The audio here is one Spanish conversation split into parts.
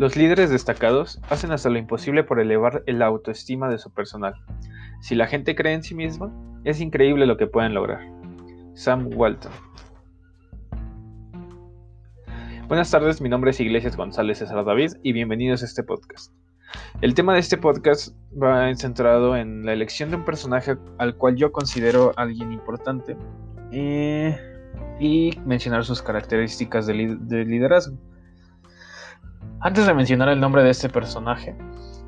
Los líderes destacados hacen hasta lo imposible por elevar la autoestima de su personal. Si la gente cree en sí misma, es increíble lo que pueden lograr. Sam Walton. Buenas tardes, mi nombre es Iglesias González César David y bienvenidos a este podcast. El tema de este podcast va centrado en la elección de un personaje al cual yo considero alguien importante eh, y mencionar sus características de, liderazgo. Antes de mencionar el nombre de este personaje,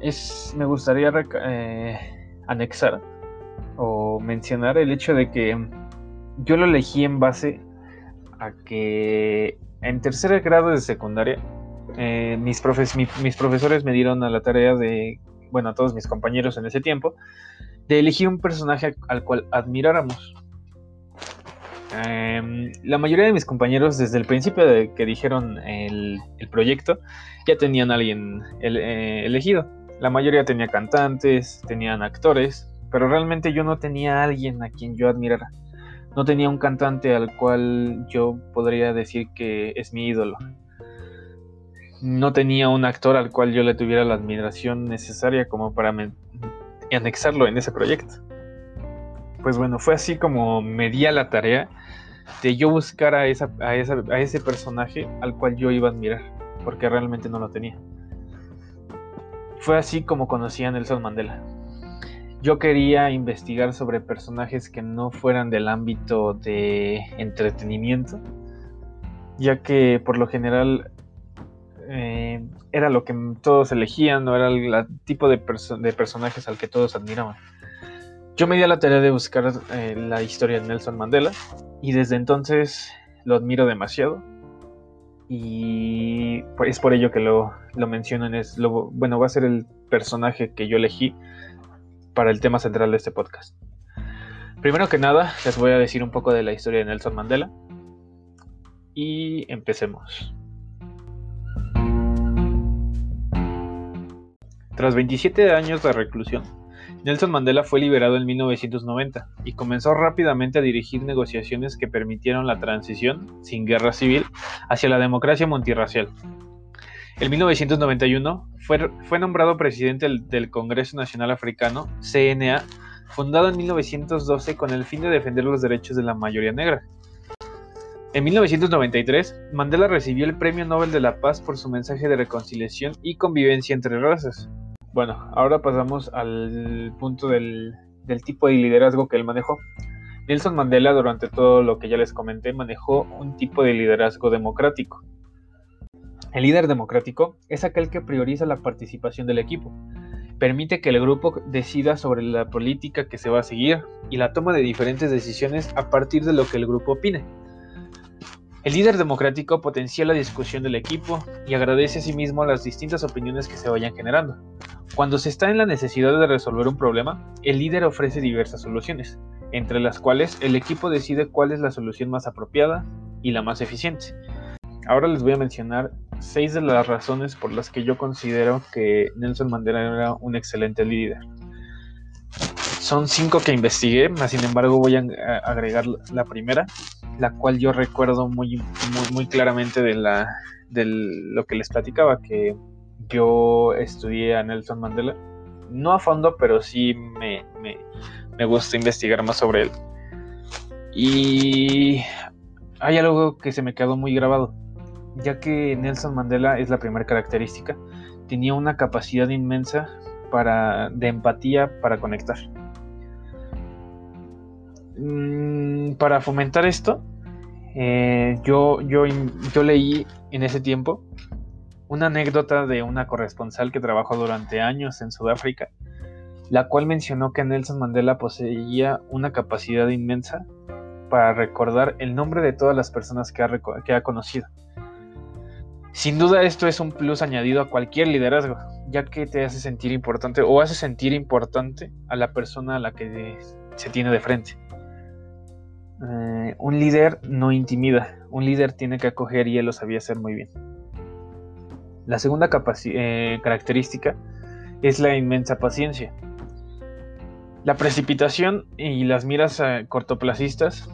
es, me gustaría eh, anexar o mencionar el hecho de que yo lo elegí en base a que en tercer grado de secundaria eh, mis, mis profesores me dieron a la tarea de, bueno, a todos mis compañeros en ese tiempo, de elegir un personaje al cual admiráramos. Em, la mayoría de mis compañeros, desde el principio de que dijeron el, proyecto, ya tenían a alguien eh, elegido. La mayoría tenía cantantes, tenían actores, pero realmente yo no tenía a alguien a quien yo admirara. No tenía un cantante al cual yo podría decir que es mi ídolo. No tenía un actor al cual yo le tuviera la admiración necesaria como para anexarlo en ese proyecto. Pues bueno, fue así como me di a la tarea de yo buscar a, esa, a, a ese personaje al cual yo iba a admirar, porque realmente no lo tenía. Fue así como conocí a Nelson Mandela. Yo quería investigar sobre personajes que no fueran del ámbito de entretenimiento, ya que por lo general eh, era lo que todos elegían, no era el tipo de, de personajes al que todos admiraban. Yo me di a la tarea de buscar eh, la historia de Nelson Mandela y desde entonces lo admiro demasiado y pues, es por ello que lo, lo menciono es lo, bueno va a ser el personaje que yo elegí para el tema central de este podcast. Primero que nada les voy a decir un poco de la historia de Nelson Mandela y empecemos. Tras 27 años de reclusión, Nelson Mandela fue liberado en 1990 y comenzó rápidamente a dirigir negociaciones que permitieron la transición, sin guerra civil, hacia la democracia multirracial. En 1991 fue, nombrado presidente del, del, Congreso Nacional Africano, CNA, fundado en 1912 con el fin de defender los derechos de la mayoría negra. En 1993, Mandela recibió el Premio Nobel de la Paz por su mensaje de reconciliación y convivencia entre razas. Bueno, ahora pasamos al punto del, tipo de liderazgo que él manejó. Nelson Mandela, durante todo lo que ya les comenté, manejó un tipo de liderazgo democrático. El líder democrático es aquel que prioriza la participación del equipo, permite que el grupo decida sobre la política que se va a seguir y la toma de diferentes decisiones a partir de lo que el grupo opine. El líder democrático potencia la discusión del equipo y agradece a sí mismo las distintas opiniones que se vayan generando. Cuando se está en la necesidad de resolver un problema, el líder ofrece diversas soluciones, entre las cuales el equipo decide cuál es la solución más apropiada y la más eficiente. Ahora les voy a mencionar seis de las razones por las que yo considero que Nelson Mandela era un excelente líder. Son cinco que investigué, sin embargo voy a agregar la primera, la cual yo recuerdo muy, muy, claramente de, la, de lo que les platicaba, que yo estudié a Nelson Mandela. No a fondo, pero sí me, me, me gusta investigar más sobre él. Y hay algo que se me quedó muy grabado, ya que Nelson Mandela es la primera característica, tenía una capacidad inmensa para, de empatía para conectar. Mm, para fomentar esto, eh, yo, yo, yo leí en ese tiempo una anécdota de una corresponsal que trabajó durante años en Sudáfrica, la cual mencionó que Nelson Mandela poseía una capacidad inmensa para recordar el nombre de todas las personas que ha, conocido. Sin duda esto es un plus añadido a cualquier liderazgo, ya que te hace sentir importante o hace sentir importante a la persona a la que se tiene de frente. Eh, un líder no intimida, un líder tiene que acoger y él lo sabía hacer muy bien. La segunda eh, característica es la inmensa paciencia. La precipitación y las miras eh, cortoplacistas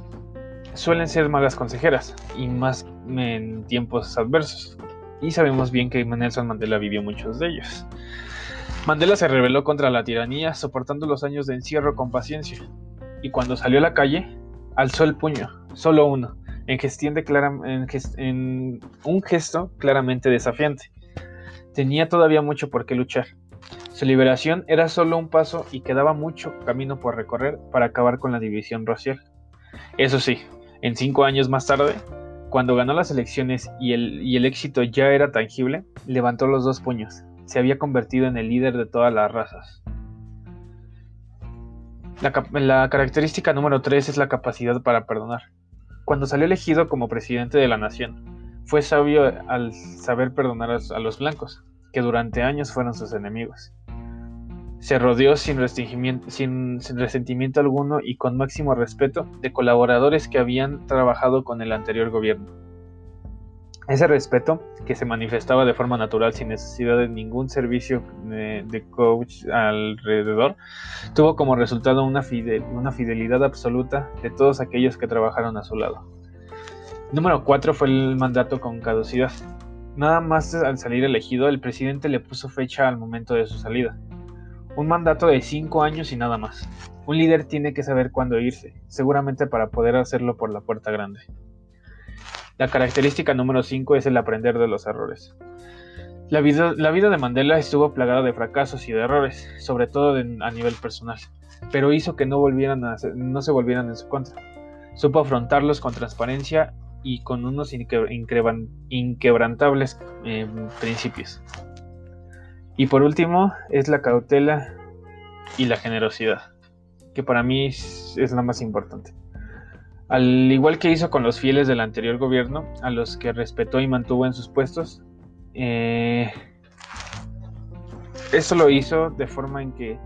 suelen ser malas consejeras y más en tiempos adversos. y sabemos bien que Nelson Mandela vivió muchos de ellos. Mandela se rebeló contra la tiranía, soportando los años de encierro con paciencia, y cuando salió a la calle, alzó el puño, solo uno, en, en un gesto claramente desafiante. Tenía todavía mucho por qué luchar. Su liberación era solo un paso y quedaba mucho camino por recorrer para acabar con la división racial. Eso sí, en cinco años más tarde, cuando ganó las elecciones y el, éxito ya era tangible, levantó los dos puños. Se había convertido en el líder de todas las razas. La, característica número 3 es la capacidad para perdonar. Cuando salió elegido como presidente de la nación, fue sabio al saber perdonar a los blancos, que durante años fueron sus enemigos. Se rodeó sin, sin, resentimiento alguno y con máximo respeto de colaboradores que habían trabajado con el anterior gobierno. Ese respeto, que se manifestaba de forma natural sin necesidad de ningún servicio de, coach alrededor, tuvo como resultado una fidelidad absoluta de todos aquellos que trabajaron a su lado. Número 4 fue el mandato con caducidad. Nada más al salir elegido, el presidente le puso fecha al momento de su salida. Un mandato de cinco años y nada más. Un líder tiene que saber cuándo irse, seguramente para poder hacerlo por la puerta grande. La característica número 5 es el aprender de los errores. La vida, la vida, de Mandela estuvo plagada de fracasos y de errores, sobre todo a nivel personal, pero hizo que no, volvieran no se volvieran en su contra. Supo afrontarlos con transparencia y con unos inquebrantables eh, principios. Y por último es la cautela y la generosidad, que para mí es, la más importante. Al igual que hizo con los fieles del anterior gobierno, a los que respetó y mantuvo en sus puestos, eh, eso lo hizo de forma en que